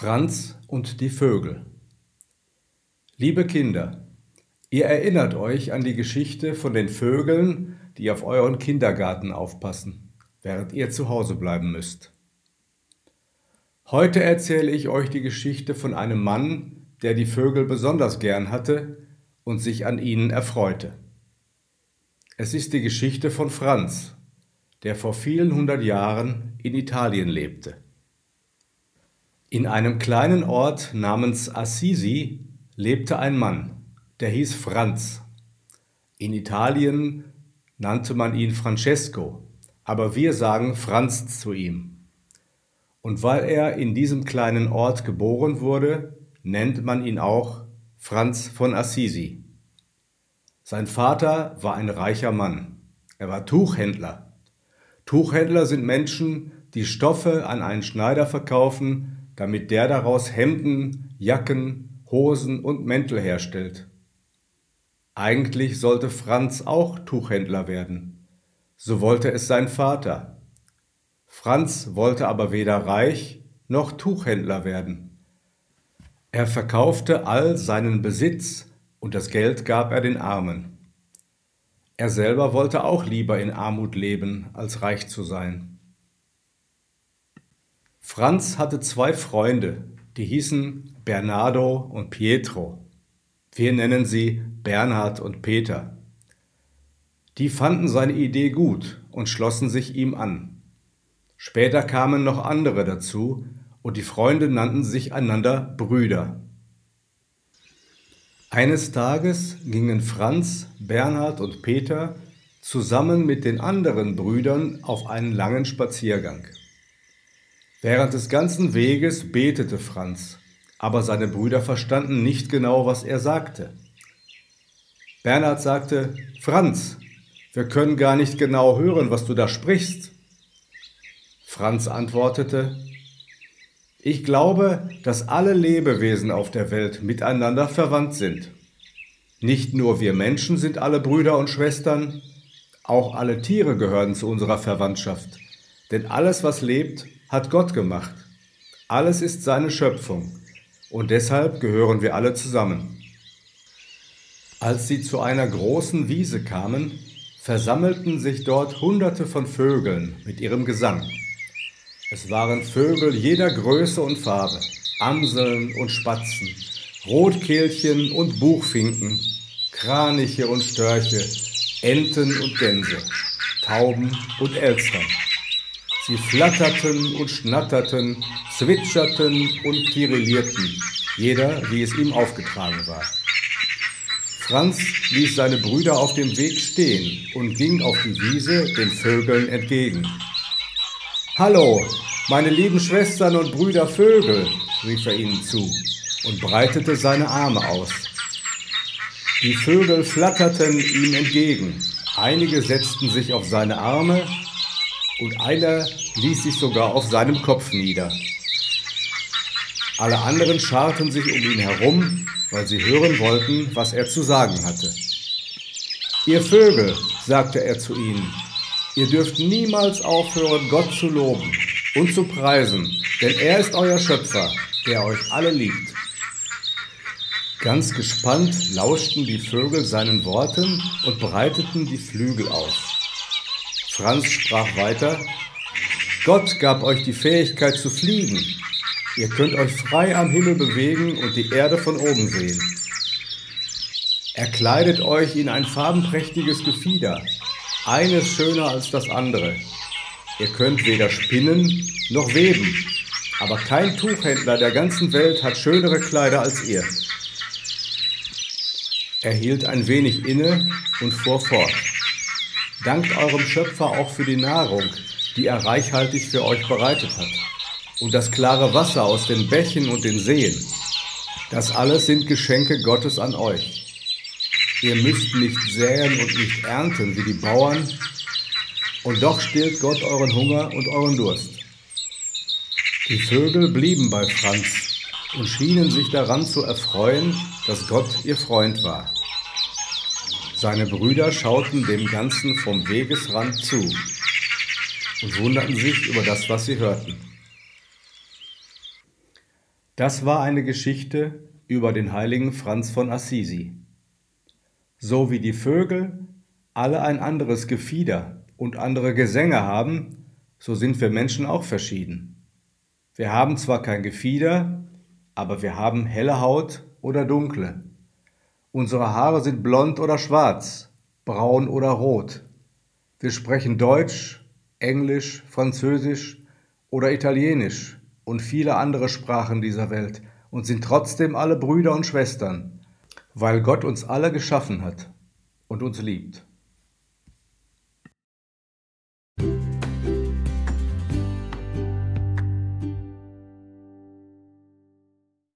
Franz und die Vögel Liebe Kinder, ihr erinnert euch an die Geschichte von den Vögeln, die auf euren Kindergarten aufpassen, während ihr zu Hause bleiben müsst. Heute erzähle ich euch die Geschichte von einem Mann, der die Vögel besonders gern hatte und sich an ihnen erfreute. Es ist die Geschichte von Franz, der vor vielen hundert Jahren in Italien lebte. In einem kleinen Ort namens Assisi lebte ein Mann, der hieß Franz. In Italien nannte man ihn Francesco, aber wir sagen Franz zu ihm. Und weil er in diesem kleinen Ort geboren wurde, nennt man ihn auch Franz von Assisi. Sein Vater war ein reicher Mann. Er war Tuchhändler. Tuchhändler sind Menschen, die Stoffe an einen Schneider verkaufen, damit der daraus Hemden, Jacken, Hosen und Mäntel herstellt. Eigentlich sollte Franz auch Tuchhändler werden. So wollte es sein Vater. Franz wollte aber weder reich noch Tuchhändler werden. Er verkaufte all seinen Besitz und das Geld gab er den Armen. Er selber wollte auch lieber in Armut leben, als reich zu sein. Franz hatte zwei Freunde, die hießen Bernardo und Pietro. Wir nennen sie Bernhard und Peter. Die fanden seine Idee gut und schlossen sich ihm an. Später kamen noch andere dazu und die Freunde nannten sich einander Brüder. Eines Tages gingen Franz, Bernhard und Peter zusammen mit den anderen Brüdern auf einen langen Spaziergang. Während des ganzen Weges betete Franz, aber seine Brüder verstanden nicht genau, was er sagte. Bernhard sagte, Franz, wir können gar nicht genau hören, was du da sprichst. Franz antwortete, ich glaube, dass alle Lebewesen auf der Welt miteinander verwandt sind. Nicht nur wir Menschen sind alle Brüder und Schwestern, auch alle Tiere gehören zu unserer Verwandtschaft. Denn alles, was lebt, hat Gott gemacht. Alles ist seine Schöpfung und deshalb gehören wir alle zusammen. Als sie zu einer großen Wiese kamen, versammelten sich dort Hunderte von Vögeln mit ihrem Gesang. Es waren Vögel jeder Größe und Farbe, Amseln und Spatzen, Rotkehlchen und Buchfinken, Kraniche und Störche, Enten und Gänse, Tauben und Elstern. Sie flatterten und schnatterten, zwitscherten und tirillierten, jeder wie es ihm aufgetragen war. Franz ließ seine Brüder auf dem Weg stehen und ging auf die Wiese den Vögeln entgegen. Hallo, meine lieben Schwestern und Brüder Vögel, rief er ihnen zu und breitete seine Arme aus. Die Vögel flatterten ihm entgegen, einige setzten sich auf seine Arme, und einer ließ sich sogar auf seinem Kopf nieder. Alle anderen scharten sich um ihn herum, weil sie hören wollten, was er zu sagen hatte. Ihr Vögel, sagte er zu ihnen, ihr dürft niemals aufhören, Gott zu loben und zu preisen, denn er ist euer Schöpfer, der euch alle liebt. Ganz gespannt lauschten die Vögel seinen Worten und breiteten die Flügel aus. Franz sprach weiter, Gott gab euch die Fähigkeit zu fliegen. Ihr könnt euch frei am Himmel bewegen und die Erde von oben sehen. Er kleidet euch in ein farbenprächtiges Gefieder, eines schöner als das andere. Ihr könnt weder spinnen noch weben, aber kein Tuchhändler der ganzen Welt hat schönere Kleider als ihr. Er hielt ein wenig inne und fuhr fort. Dankt eurem Schöpfer auch für die Nahrung, die er reichhaltig für euch bereitet hat. Und das klare Wasser aus den Bächen und den Seen. Das alles sind Geschenke Gottes an euch. Ihr müsst nicht säen und nicht ernten wie die Bauern, und doch stillt Gott euren Hunger und euren Durst. Die Vögel blieben bei Franz und schienen sich daran zu erfreuen, dass Gott ihr Freund war. Seine Brüder schauten dem Ganzen vom Wegesrand zu und wunderten sich über das, was sie hörten. Das war eine Geschichte über den heiligen Franz von Assisi. So wie die Vögel alle ein anderes Gefieder und andere Gesänge haben, so sind wir Menschen auch verschieden. Wir haben zwar kein Gefieder, aber wir haben helle Haut oder dunkle. Unsere Haare sind blond oder schwarz, braun oder rot. Wir sprechen Deutsch, Englisch, Französisch oder Italienisch und viele andere Sprachen dieser Welt und sind trotzdem alle Brüder und Schwestern, weil Gott uns alle geschaffen hat und uns liebt.